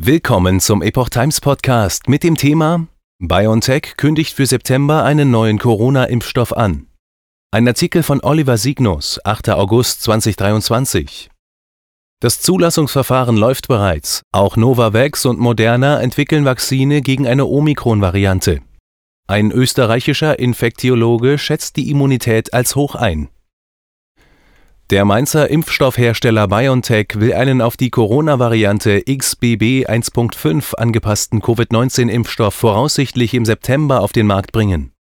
Willkommen zum Epoch Times Podcast mit dem Thema BioNTech kündigt für September einen neuen Corona-Impfstoff an. Ein Artikel von Oliver Signus, 8. August 2023. Das Zulassungsverfahren läuft bereits. Auch Novavax und Moderna entwickeln Vakzine gegen eine Omikron-Variante. Ein österreichischer Infektiologe schätzt die Immunität als hoch ein. Der Mainzer Impfstoffhersteller BioNTech will einen auf die Corona-Variante XBB 1.5 angepassten Covid-19-Impfstoff voraussichtlich im September auf den Markt bringen.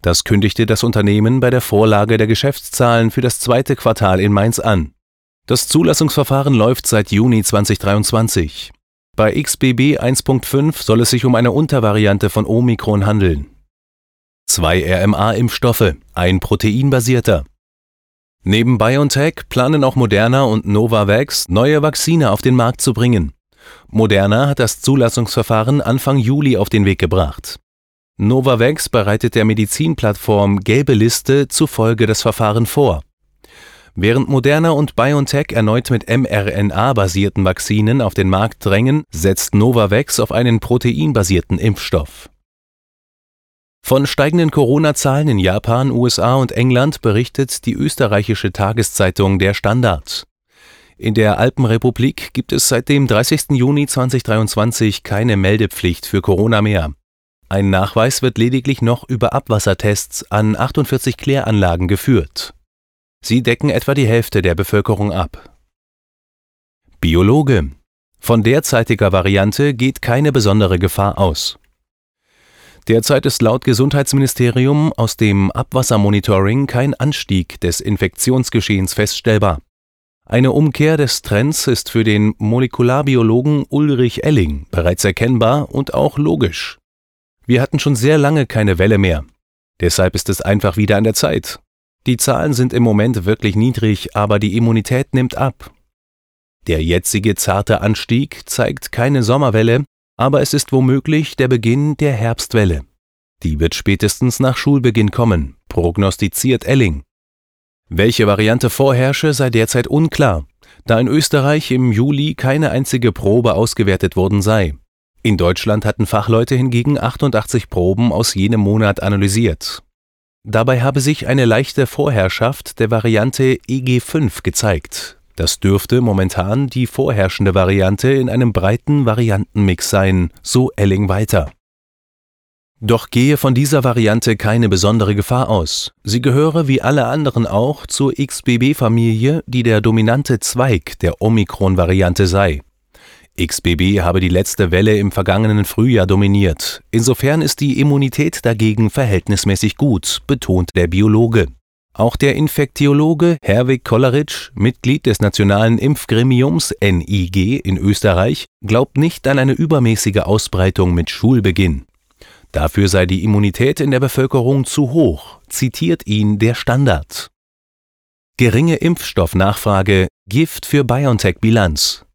Das kündigte das Unternehmen bei der Vorlage der Geschäftszahlen für das zweite Quartal in Mainz an. Das Zulassungsverfahren läuft seit Juni 2023. Bei XBB 1.5 soll es sich um eine Untervariante von Omikron handeln. Zwei RMA-Impfstoffe, ein proteinbasierter. Neben BioNTech planen auch Moderna und Novavax neue Vakzine auf den Markt zu bringen. Moderna hat das Zulassungsverfahren Anfang Juli auf den Weg gebracht. Novavax bereitet der Medizinplattform Gelbe Liste zufolge das Verfahren vor. Während Moderna und BioNTech erneut mit mRNA-basierten Vakzinen auf den Markt drängen, setzt Novavax auf einen proteinbasierten Impfstoff. Von steigenden Corona-Zahlen in Japan, USA und England berichtet die österreichische Tageszeitung Der Standard. In der Alpenrepublik gibt es seit dem 30. Juni 2023 keine Meldepflicht für Corona mehr. Ein Nachweis wird lediglich noch über Abwassertests an 48 Kläranlagen geführt. Sie decken etwa die Hälfte der Bevölkerung ab. Biologe. Von derzeitiger Variante geht keine besondere Gefahr aus. Derzeit ist laut Gesundheitsministerium aus dem Abwassermonitoring kein Anstieg des Infektionsgeschehens feststellbar. Eine Umkehr des Trends ist für den Molekularbiologen Ulrich Elling bereits erkennbar und auch logisch. Wir hatten schon sehr lange keine Welle mehr. Deshalb ist es einfach wieder an der Zeit. Die Zahlen sind im Moment wirklich niedrig, aber die Immunität nimmt ab. Der jetzige zarte Anstieg zeigt keine Sommerwelle, aber es ist womöglich der Beginn der Herbstwelle. Die wird spätestens nach Schulbeginn kommen, prognostiziert Elling. Welche Variante vorherrsche, sei derzeit unklar, da in Österreich im Juli keine einzige Probe ausgewertet worden sei. In Deutschland hatten Fachleute hingegen 88 Proben aus jenem Monat analysiert. Dabei habe sich eine leichte Vorherrschaft der Variante EG5 gezeigt, das dürfte momentan die vorherrschende Variante in einem breiten Variantenmix sein, so Elling weiter. Doch gehe von dieser Variante keine besondere Gefahr aus. Sie gehöre wie alle anderen auch zur XBB-Familie, die der dominante Zweig der Omikron-Variante sei. XBB habe die letzte Welle im vergangenen Frühjahr dominiert. Insofern ist die Immunität dagegen verhältnismäßig gut, betont der Biologe. Auch der Infektiologe Herwig Kolleritsch, Mitglied des Nationalen Impfgremiums NIG in Österreich, glaubt nicht an eine übermäßige Ausbreitung mit Schulbeginn. Dafür sei die Immunität in der Bevölkerung zu hoch, zitiert ihn der Standard. Geringe Impfstoffnachfrage, Gift für BioNTech-Bilanz.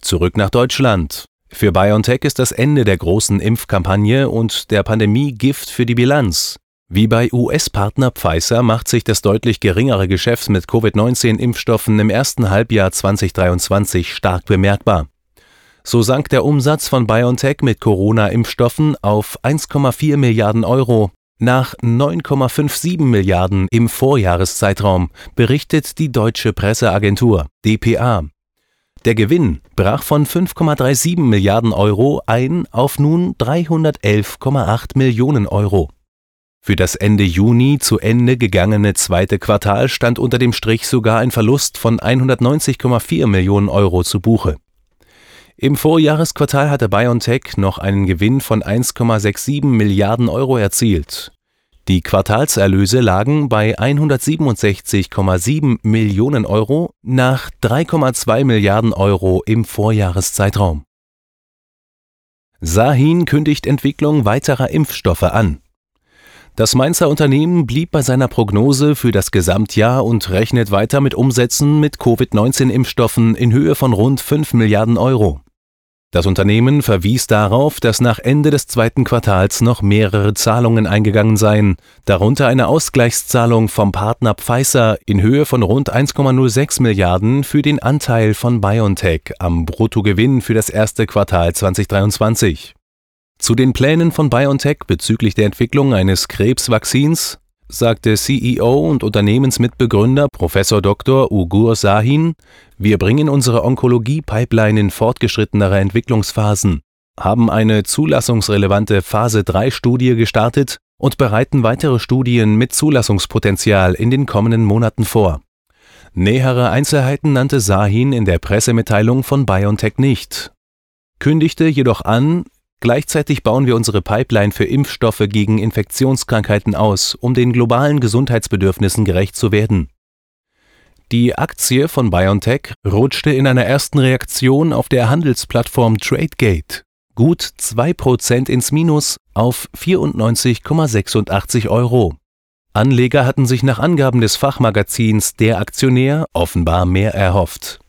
Zurück nach Deutschland. Für BioNTech ist das Ende der großen Impfkampagne und der Pandemie Gift für die Bilanz. Wie bei US-Partner Pfizer macht sich das deutlich geringere Geschäft mit Covid-19-Impfstoffen im ersten Halbjahr 2023 stark bemerkbar. So sank der Umsatz von BioNTech mit Corona-Impfstoffen auf 1,4 Milliarden Euro nach 9,57 Milliarden im Vorjahreszeitraum, berichtet die deutsche Presseagentur dpa. Der Gewinn brach von 5,37 Milliarden Euro ein auf nun 311,8 Millionen Euro. Für das Ende Juni zu Ende gegangene zweite Quartal stand unter dem Strich sogar ein Verlust von 190,4 Millionen Euro zu Buche. Im Vorjahresquartal hatte BioNTech noch einen Gewinn von 1,67 Milliarden Euro erzielt. Die Quartalserlöse lagen bei 167,7 Millionen Euro nach 3,2 Milliarden Euro im Vorjahreszeitraum. Sahin kündigt Entwicklung weiterer Impfstoffe an. Das Mainzer Unternehmen blieb bei seiner Prognose für das Gesamtjahr und rechnet weiter mit Umsätzen mit Covid-19-Impfstoffen in Höhe von rund 5 Milliarden Euro. Das Unternehmen verwies darauf, dass nach Ende des zweiten Quartals noch mehrere Zahlungen eingegangen seien, darunter eine Ausgleichszahlung vom Partner Pfizer in Höhe von rund 1,06 Milliarden für den Anteil von BioNTech am Bruttogewinn für das erste Quartal 2023. Zu den Plänen von BioNTech bezüglich der Entwicklung eines Krebsvaccins sagte CEO und Unternehmensmitbegründer Prof. Dr. Ugur Sahin, wir bringen unsere Onkologie-Pipeline in fortgeschrittenere Entwicklungsphasen, haben eine zulassungsrelevante Phase-3-Studie gestartet und bereiten weitere Studien mit Zulassungspotenzial in den kommenden Monaten vor. Nähere Einzelheiten nannte Sahin in der Pressemitteilung von BioNTech nicht, kündigte jedoch an, Gleichzeitig bauen wir unsere Pipeline für Impfstoffe gegen Infektionskrankheiten aus, um den globalen Gesundheitsbedürfnissen gerecht zu werden. Die Aktie von BioNTech rutschte in einer ersten Reaktion auf der Handelsplattform Tradegate gut 2% ins Minus auf 94,86 Euro. Anleger hatten sich nach Angaben des Fachmagazins Der Aktionär offenbar mehr erhofft